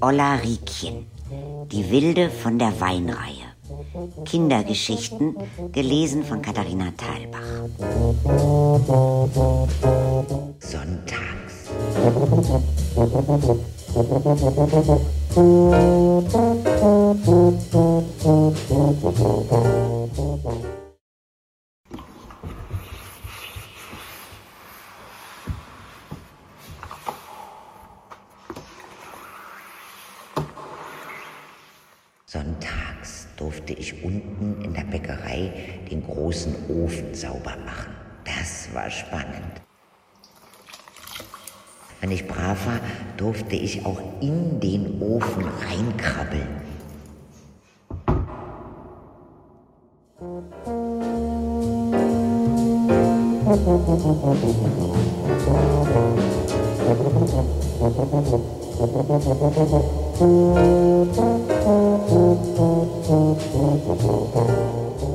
Olla Riekchen, die Wilde von der Weinreihe. Kindergeschichten, gelesen von Katharina Thalbach. Sonntags. Sonntags durfte ich unten in der Bäckerei den großen Ofen sauber machen. Das war spannend. Wenn ich brav war, durfte ich auch in den Ofen reinkrabbeln. 嗯嗯嗯嗯